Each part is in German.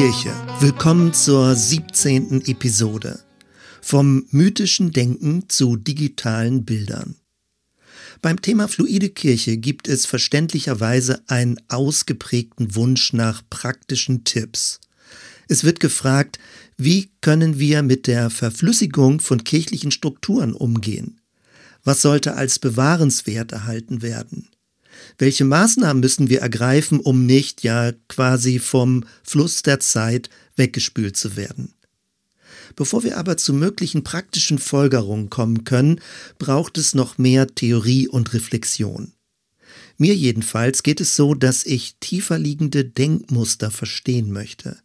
Kirche, willkommen zur 17. Episode. Vom mythischen Denken zu digitalen Bildern. Beim Thema Fluide Kirche gibt es verständlicherweise einen ausgeprägten Wunsch nach praktischen Tipps. Es wird gefragt, wie können wir mit der Verflüssigung von kirchlichen Strukturen umgehen? Was sollte als bewahrenswert erhalten werden? Welche Maßnahmen müssen wir ergreifen, um nicht ja quasi vom Fluss der Zeit weggespült zu werden? Bevor wir aber zu möglichen praktischen Folgerungen kommen können, braucht es noch mehr Theorie und Reflexion. Mir jedenfalls geht es so, dass ich tiefer liegende Denkmuster verstehen möchte.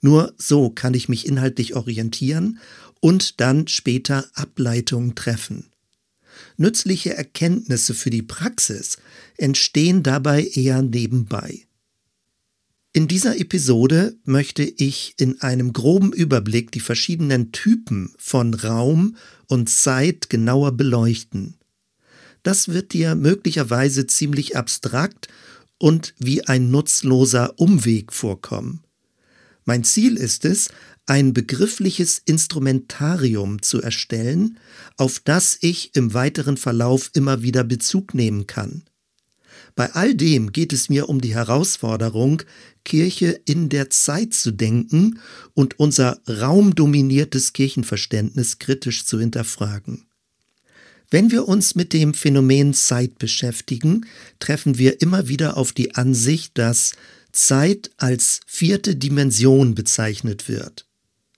Nur so kann ich mich inhaltlich orientieren und dann später Ableitungen treffen. Nützliche Erkenntnisse für die Praxis entstehen dabei eher nebenbei. In dieser Episode möchte ich in einem groben Überblick die verschiedenen Typen von Raum und Zeit genauer beleuchten. Das wird dir möglicherweise ziemlich abstrakt und wie ein nutzloser Umweg vorkommen. Mein Ziel ist es, ein begriffliches Instrumentarium zu erstellen, auf das ich im weiteren Verlauf immer wieder Bezug nehmen kann. Bei all dem geht es mir um die Herausforderung, Kirche in der Zeit zu denken und unser raumdominiertes Kirchenverständnis kritisch zu hinterfragen. Wenn wir uns mit dem Phänomen Zeit beschäftigen, treffen wir immer wieder auf die Ansicht, dass Zeit als vierte Dimension bezeichnet wird.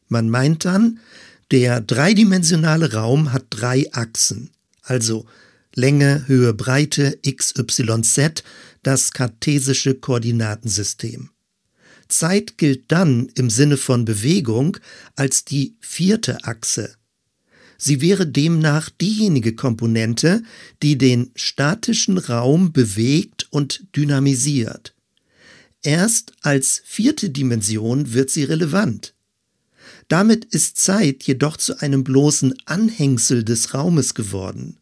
Man meint dann, der dreidimensionale Raum hat drei Achsen, also Länge, Höhe, Breite, x, y, z, das kartesische Koordinatensystem. Zeit gilt dann im Sinne von Bewegung als die vierte Achse. Sie wäre demnach diejenige Komponente, die den statischen Raum bewegt und dynamisiert. Erst als vierte Dimension wird sie relevant. Damit ist Zeit jedoch zu einem bloßen Anhängsel des Raumes geworden.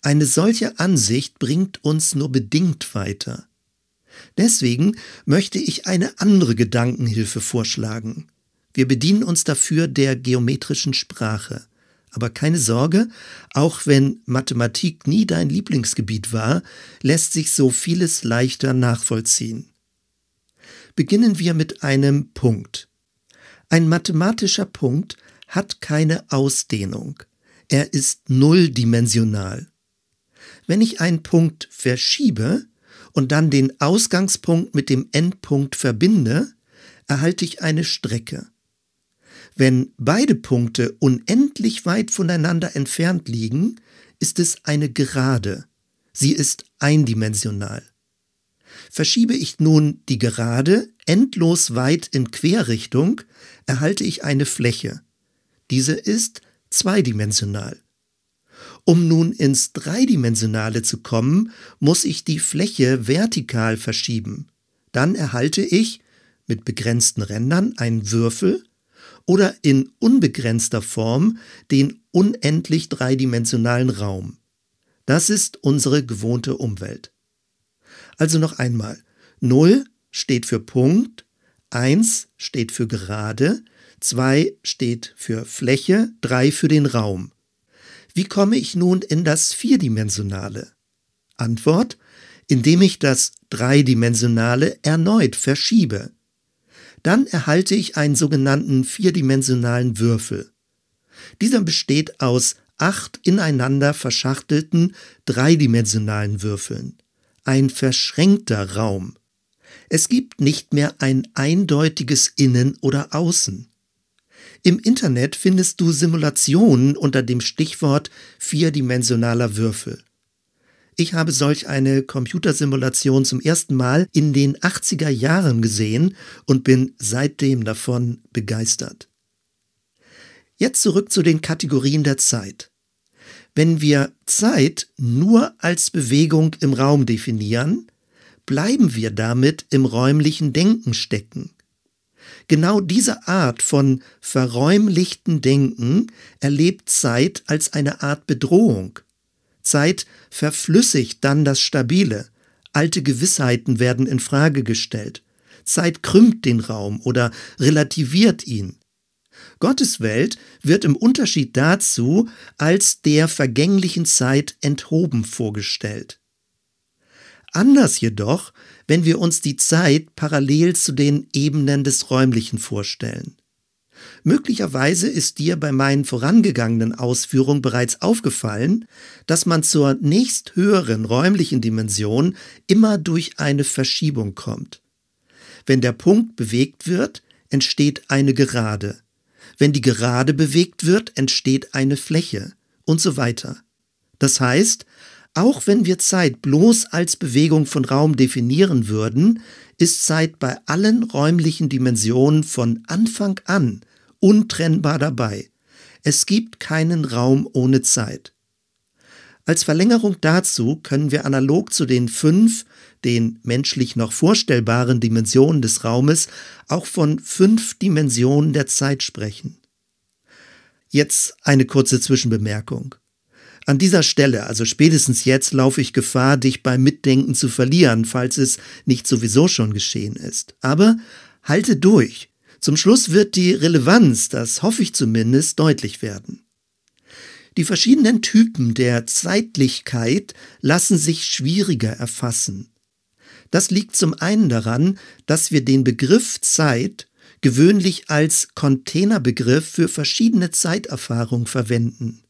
Eine solche Ansicht bringt uns nur bedingt weiter. Deswegen möchte ich eine andere Gedankenhilfe vorschlagen. Wir bedienen uns dafür der geometrischen Sprache. Aber keine Sorge, auch wenn Mathematik nie dein Lieblingsgebiet war, lässt sich so vieles leichter nachvollziehen. Beginnen wir mit einem Punkt. Ein mathematischer Punkt hat keine Ausdehnung. Er ist nulldimensional. Wenn ich einen Punkt verschiebe und dann den Ausgangspunkt mit dem Endpunkt verbinde, erhalte ich eine Strecke. Wenn beide Punkte unendlich weit voneinander entfernt liegen, ist es eine Gerade. Sie ist eindimensional. Verschiebe ich nun die Gerade endlos weit in Querrichtung, erhalte ich eine Fläche. Diese ist zweidimensional. Um nun ins Dreidimensionale zu kommen, muss ich die Fläche vertikal verschieben. Dann erhalte ich mit begrenzten Rändern einen Würfel oder in unbegrenzter Form den unendlich dreidimensionalen Raum. Das ist unsere gewohnte Umwelt. Also noch einmal. 0 steht für Punkt, 1 steht für Gerade, 2 steht für Fläche, 3 für den Raum. Wie komme ich nun in das Vierdimensionale? Antwort, indem ich das Dreidimensionale erneut verschiebe. Dann erhalte ich einen sogenannten vierdimensionalen Würfel. Dieser besteht aus acht ineinander verschachtelten dreidimensionalen Würfeln ein verschränkter Raum. Es gibt nicht mehr ein eindeutiges Innen oder Außen. Im Internet findest du Simulationen unter dem Stichwort vierdimensionaler Würfel. Ich habe solch eine Computersimulation zum ersten Mal in den 80er Jahren gesehen und bin seitdem davon begeistert. Jetzt zurück zu den Kategorien der Zeit. Wenn wir Zeit nur als Bewegung im Raum definieren, bleiben wir damit im räumlichen Denken stecken. Genau diese Art von verräumlichten Denken erlebt Zeit als eine Art Bedrohung. Zeit verflüssigt dann das Stabile. Alte Gewissheiten werden in Frage gestellt. Zeit krümmt den Raum oder relativiert ihn. Gottes Welt wird im Unterschied dazu als der vergänglichen Zeit enthoben vorgestellt. Anders jedoch, wenn wir uns die Zeit parallel zu den Ebenen des Räumlichen vorstellen. Möglicherweise ist dir bei meinen vorangegangenen Ausführungen bereits aufgefallen, dass man zur nächsthöheren räumlichen Dimension immer durch eine Verschiebung kommt. Wenn der Punkt bewegt wird, entsteht eine Gerade. Wenn die Gerade bewegt wird, entsteht eine Fläche und so weiter. Das heißt, auch wenn wir Zeit bloß als Bewegung von Raum definieren würden, ist Zeit bei allen räumlichen Dimensionen von Anfang an untrennbar dabei. Es gibt keinen Raum ohne Zeit. Als Verlängerung dazu können wir analog zu den fünf, den menschlich noch vorstellbaren Dimensionen des Raumes auch von fünf Dimensionen der Zeit sprechen. Jetzt eine kurze Zwischenbemerkung. An dieser Stelle, also spätestens jetzt, laufe ich Gefahr, dich beim Mitdenken zu verlieren, falls es nicht sowieso schon geschehen ist. Aber halte durch. Zum Schluss wird die Relevanz, das hoffe ich zumindest, deutlich werden. Die verschiedenen Typen der Zeitlichkeit lassen sich schwieriger erfassen. Das liegt zum einen daran, dass wir den Begriff Zeit gewöhnlich als Containerbegriff für verschiedene Zeiterfahrungen verwenden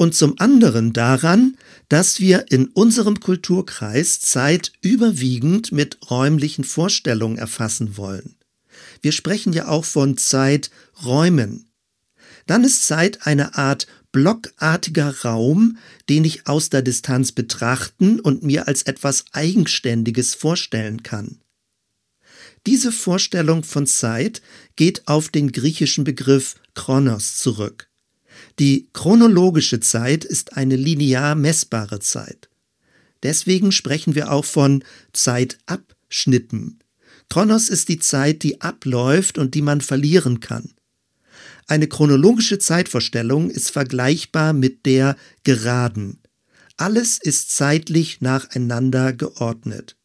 und zum anderen daran, dass wir in unserem Kulturkreis Zeit überwiegend mit räumlichen Vorstellungen erfassen wollen. Wir sprechen ja auch von Zeiträumen. Dann ist Zeit eine Art blockartiger Raum, den ich aus der Distanz betrachten und mir als etwas Eigenständiges vorstellen kann. Diese Vorstellung von Zeit geht auf den griechischen Begriff Chronos zurück. Die chronologische Zeit ist eine linear messbare Zeit. Deswegen sprechen wir auch von Zeitabschnitten. Chronos ist die Zeit, die abläuft und die man verlieren kann. Eine chronologische Zeitvorstellung ist vergleichbar mit der geraden. Alles ist zeitlich nacheinander geordnet.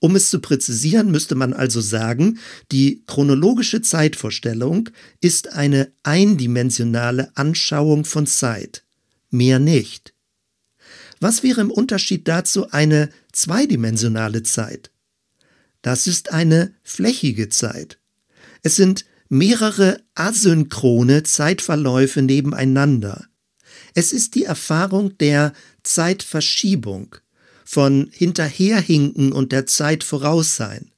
Um es zu präzisieren, müsste man also sagen, die chronologische Zeitvorstellung ist eine eindimensionale Anschauung von Zeit, mehr nicht. Was wäre im Unterschied dazu eine zweidimensionale Zeit? Das ist eine flächige Zeit. Es sind mehrere asynchrone Zeitverläufe nebeneinander. Es ist die Erfahrung der Zeitverschiebung, von Hinterherhinken und der Zeit voraus sein.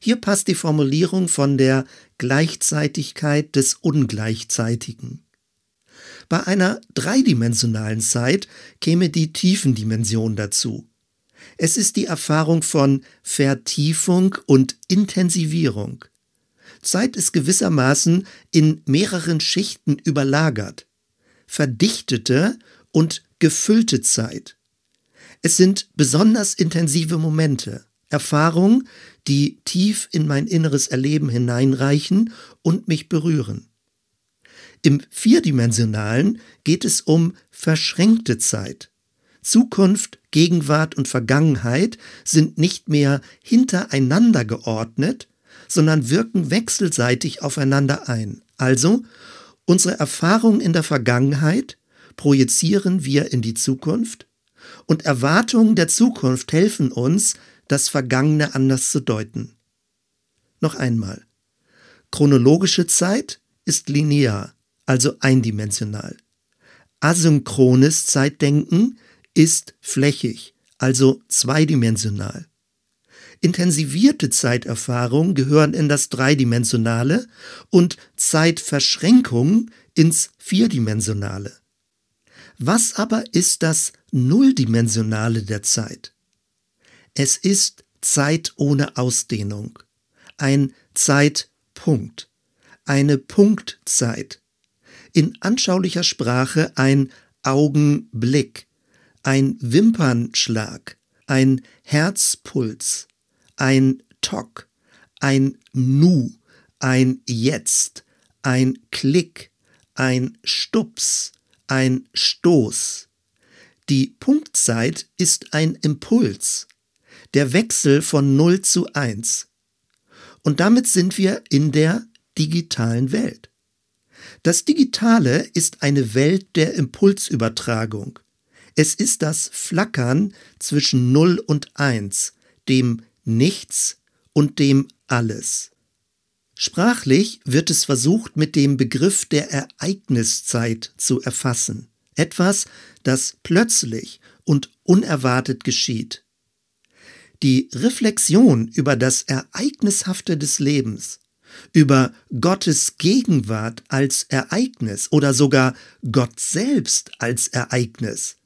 Hier passt die Formulierung von der Gleichzeitigkeit des Ungleichzeitigen. Bei einer dreidimensionalen Zeit käme die Tiefendimension dazu. Es ist die Erfahrung von Vertiefung und Intensivierung. Zeit ist gewissermaßen in mehreren Schichten überlagert. Verdichtete und gefüllte Zeit. Es sind besonders intensive Momente, Erfahrungen, die tief in mein inneres Erleben hineinreichen und mich berühren. Im Vierdimensionalen geht es um verschränkte Zeit. Zukunft, Gegenwart und Vergangenheit sind nicht mehr hintereinander geordnet, sondern wirken wechselseitig aufeinander ein. Also, unsere Erfahrungen in der Vergangenheit projizieren wir in die Zukunft und Erwartungen der Zukunft helfen uns, das Vergangene anders zu deuten. Noch einmal. Chronologische Zeit ist linear, also eindimensional. Asynchrones Zeitdenken ist flächig, also zweidimensional. Intensivierte Zeiterfahrungen gehören in das Dreidimensionale und Zeitverschränkungen ins Vierdimensionale. Was aber ist das Nulldimensionale der Zeit? Es ist Zeit ohne Ausdehnung, ein Zeitpunkt, eine Punktzeit, in anschaulicher Sprache ein Augenblick, ein Wimpernschlag, ein Herzpuls, ein Tock, ein Nu, ein Jetzt, ein Klick, ein Stups, ein Stoß. Die Punktzeit ist ein Impuls, der Wechsel von 0 zu 1. Und damit sind wir in der digitalen Welt. Das Digitale ist eine Welt der Impulsübertragung. Es ist das Flackern zwischen Null und Eins, dem Nichts und dem Alles. Sprachlich wird es versucht, mit dem Begriff der Ereigniszeit zu erfassen. Etwas, das plötzlich und unerwartet geschieht. Die Reflexion über das Ereignishafte des Lebens, über Gottes Gegenwart als Ereignis oder sogar Gott selbst als Ereignis,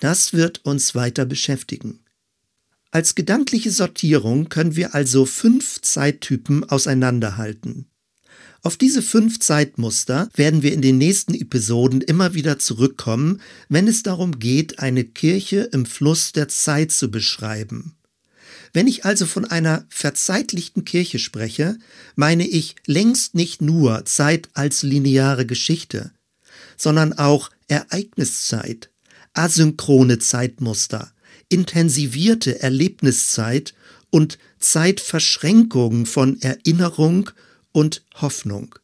das wird uns weiter beschäftigen. Als gedankliche Sortierung können wir also fünf Zeittypen auseinanderhalten. Auf diese fünf Zeitmuster werden wir in den nächsten Episoden immer wieder zurückkommen, wenn es darum geht, eine Kirche im Fluss der Zeit zu beschreiben. Wenn ich also von einer verzeitlichten Kirche spreche, meine ich längst nicht nur Zeit als lineare Geschichte, sondern auch Ereigniszeit, asynchrone Zeitmuster, intensivierte Erlebniszeit und Zeitverschränkung von Erinnerung und Hoffnung.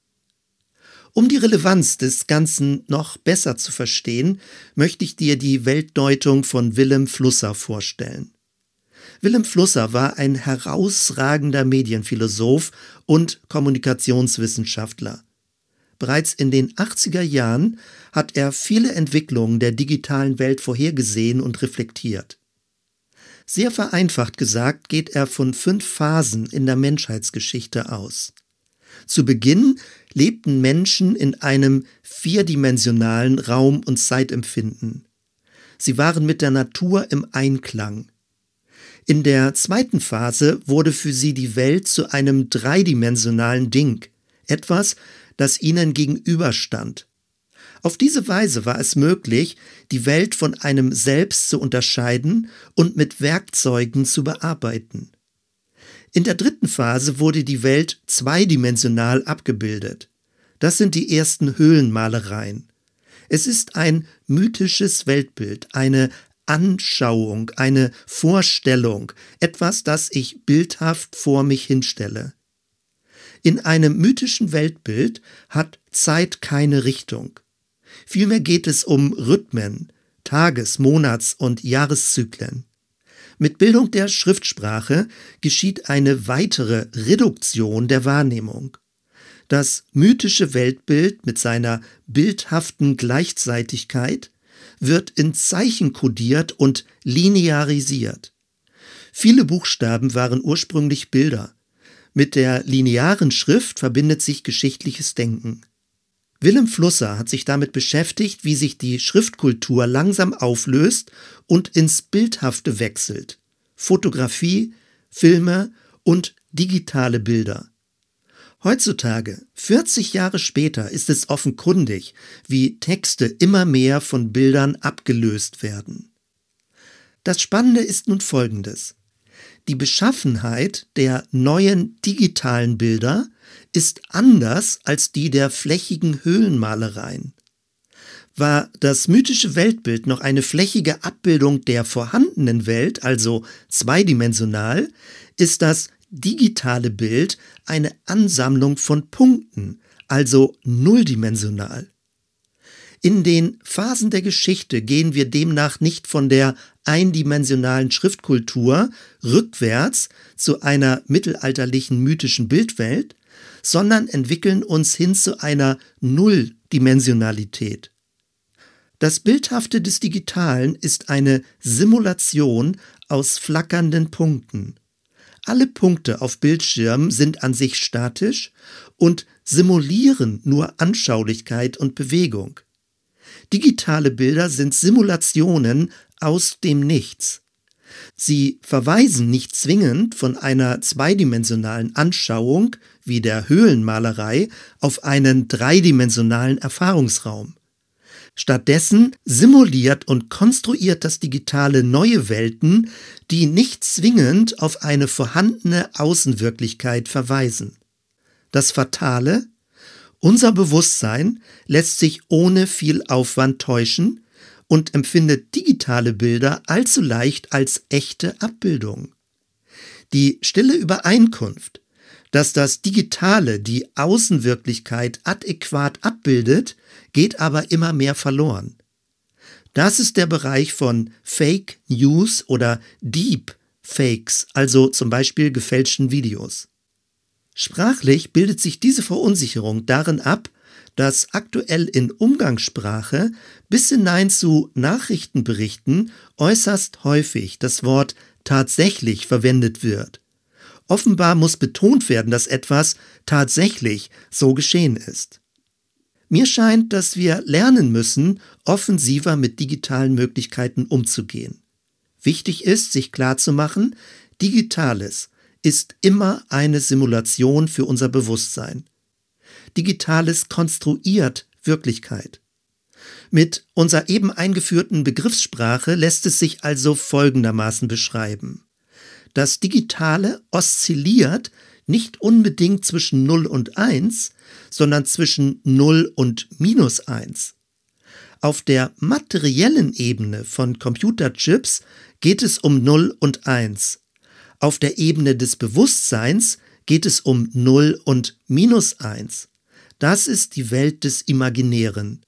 Um die Relevanz des Ganzen noch besser zu verstehen, möchte ich dir die Weltdeutung von Willem Flusser vorstellen. Willem Flusser war ein herausragender Medienphilosoph und Kommunikationswissenschaftler. Bereits in den 80er Jahren hat er viele Entwicklungen der digitalen Welt vorhergesehen und reflektiert. Sehr vereinfacht gesagt geht er von fünf Phasen in der Menschheitsgeschichte aus. Zu Beginn lebten Menschen in einem vierdimensionalen Raum- und Zeitempfinden. Sie waren mit der Natur im Einklang. In der zweiten Phase wurde für sie die Welt zu einem dreidimensionalen Ding, etwas, das ihnen gegenüberstand. Auf diese Weise war es möglich, die Welt von einem Selbst zu unterscheiden und mit Werkzeugen zu bearbeiten. In der dritten Phase wurde die Welt zweidimensional abgebildet. Das sind die ersten Höhlenmalereien. Es ist ein mythisches Weltbild, eine Anschauung, eine Vorstellung, etwas, das ich bildhaft vor mich hinstelle. In einem mythischen Weltbild hat Zeit keine Richtung. Vielmehr geht es um Rhythmen, Tages-, Monats- und Jahreszyklen. Mit Bildung der Schriftsprache geschieht eine weitere Reduktion der Wahrnehmung. Das mythische Weltbild mit seiner bildhaften Gleichzeitigkeit wird in Zeichen kodiert und linearisiert. Viele Buchstaben waren ursprünglich Bilder. Mit der linearen Schrift verbindet sich geschichtliches Denken. Willem Flusser hat sich damit beschäftigt, wie sich die Schriftkultur langsam auflöst und ins Bildhafte wechselt. Fotografie, Filme und digitale Bilder. Heutzutage, 40 Jahre später, ist es offenkundig, wie Texte immer mehr von Bildern abgelöst werden. Das Spannende ist nun Folgendes. Die Beschaffenheit der neuen digitalen Bilder ist anders als die der flächigen Höhlenmalereien. War das mythische Weltbild noch eine flächige Abbildung der vorhandenen Welt, also zweidimensional, ist das digitale Bild eine Ansammlung von Punkten, also nulldimensional. In den Phasen der Geschichte gehen wir demnach nicht von der eindimensionalen Schriftkultur rückwärts zu einer mittelalterlichen mythischen Bildwelt, sondern entwickeln uns hin zu einer Nulldimensionalität. Das Bildhafte des Digitalen ist eine Simulation aus flackernden Punkten. Alle Punkte auf Bildschirmen sind an sich statisch und simulieren nur Anschaulichkeit und Bewegung. Digitale Bilder sind Simulationen aus dem Nichts. Sie verweisen nicht zwingend von einer zweidimensionalen Anschauung wie der Höhlenmalerei auf einen dreidimensionalen Erfahrungsraum. Stattdessen simuliert und konstruiert das Digitale neue Welten, die nicht zwingend auf eine vorhandene Außenwirklichkeit verweisen. Das Fatale? Unser Bewusstsein lässt sich ohne viel Aufwand täuschen und empfindet digitale Bilder allzu leicht als echte Abbildung. Die stille Übereinkunft, Dass das Digitale die Außenwirklichkeit adäquat abbildet, geht aber immer mehr verloren. Das ist der Bereich von Fake News oder Deep Fakes, also zum Beispiel gefälschten Videos. Sprachlich bildet sich diese Verunsicherung darin ab, dass aktuell in Umgangssprache bis hinein zu Nachrichtenberichten äußerst häufig das Wort tatsächlich verwendet wird. Offenbar muss betont werden, dass etwas tatsächlich so geschehen ist. Mir scheint, dass wir lernen müssen, offensiver mit digitalen Möglichkeiten umzugehen. Wichtig ist, sich klarzumachen, Digitales ist immer eine Simulation für unser Bewusstsein. Digitales konstruiert Wirklichkeit. Mit unserer eben eingeführten Begriffssprache lässt es sich also folgendermaßen beschreiben. Das Digitale oszilliert nicht unbedingt zwischen 0 und 1, sondern zwischen 0 und minus 1. Auf der materiellen Ebene von Computerchips geht es um 0 und 1. Auf der Ebene des Bewusstseins geht es um 0 und minus 1. Das ist die Welt des Imaginären.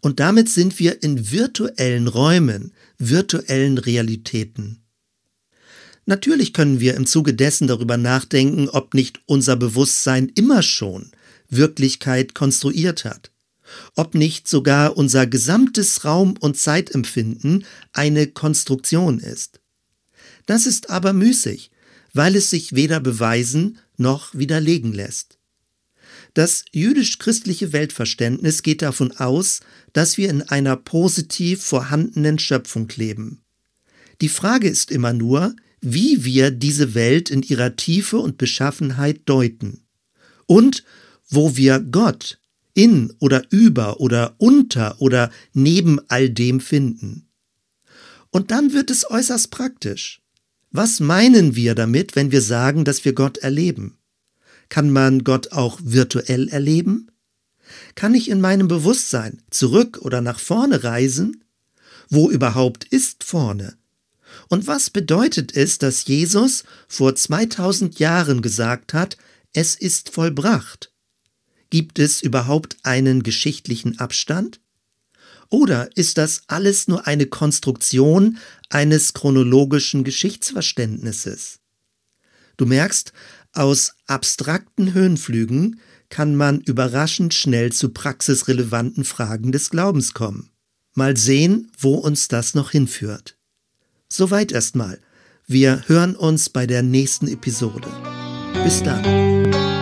Und damit sind wir in virtuellen Räumen, virtuellen Realitäten. Natürlich können wir im Zuge dessen darüber nachdenken, ob nicht unser Bewusstsein immer schon Wirklichkeit konstruiert hat, ob nicht sogar unser gesamtes Raum- und Zeitempfinden eine Konstruktion ist. Das ist aber müßig, weil es sich weder beweisen noch widerlegen lässt. Das jüdisch-christliche Weltverständnis geht davon aus, dass wir in einer positiv vorhandenen Schöpfung leben. Die Frage ist immer nur, wie wir diese Welt in ihrer Tiefe und Beschaffenheit deuten und wo wir Gott in oder über oder unter oder neben all dem finden. Und dann wird es äußerst praktisch. Was meinen wir damit, wenn wir sagen, dass wir Gott erleben? Kann man Gott auch virtuell erleben? Kann ich in meinem Bewusstsein zurück oder nach vorne reisen? Wo überhaupt ist vorne? Und was bedeutet es, dass Jesus vor 2000 Jahren gesagt hat, es ist vollbracht? Gibt es überhaupt einen geschichtlichen Abstand? Oder ist das alles nur eine Konstruktion eines chronologischen Geschichtsverständnisses? Du merkst, aus abstrakten Höhenflügen kann man überraschend schnell zu praxisrelevanten Fragen des Glaubens kommen. Mal sehen, wo uns das noch hinführt. Soweit erstmal. Wir hören uns bei der nächsten Episode. Bis dann.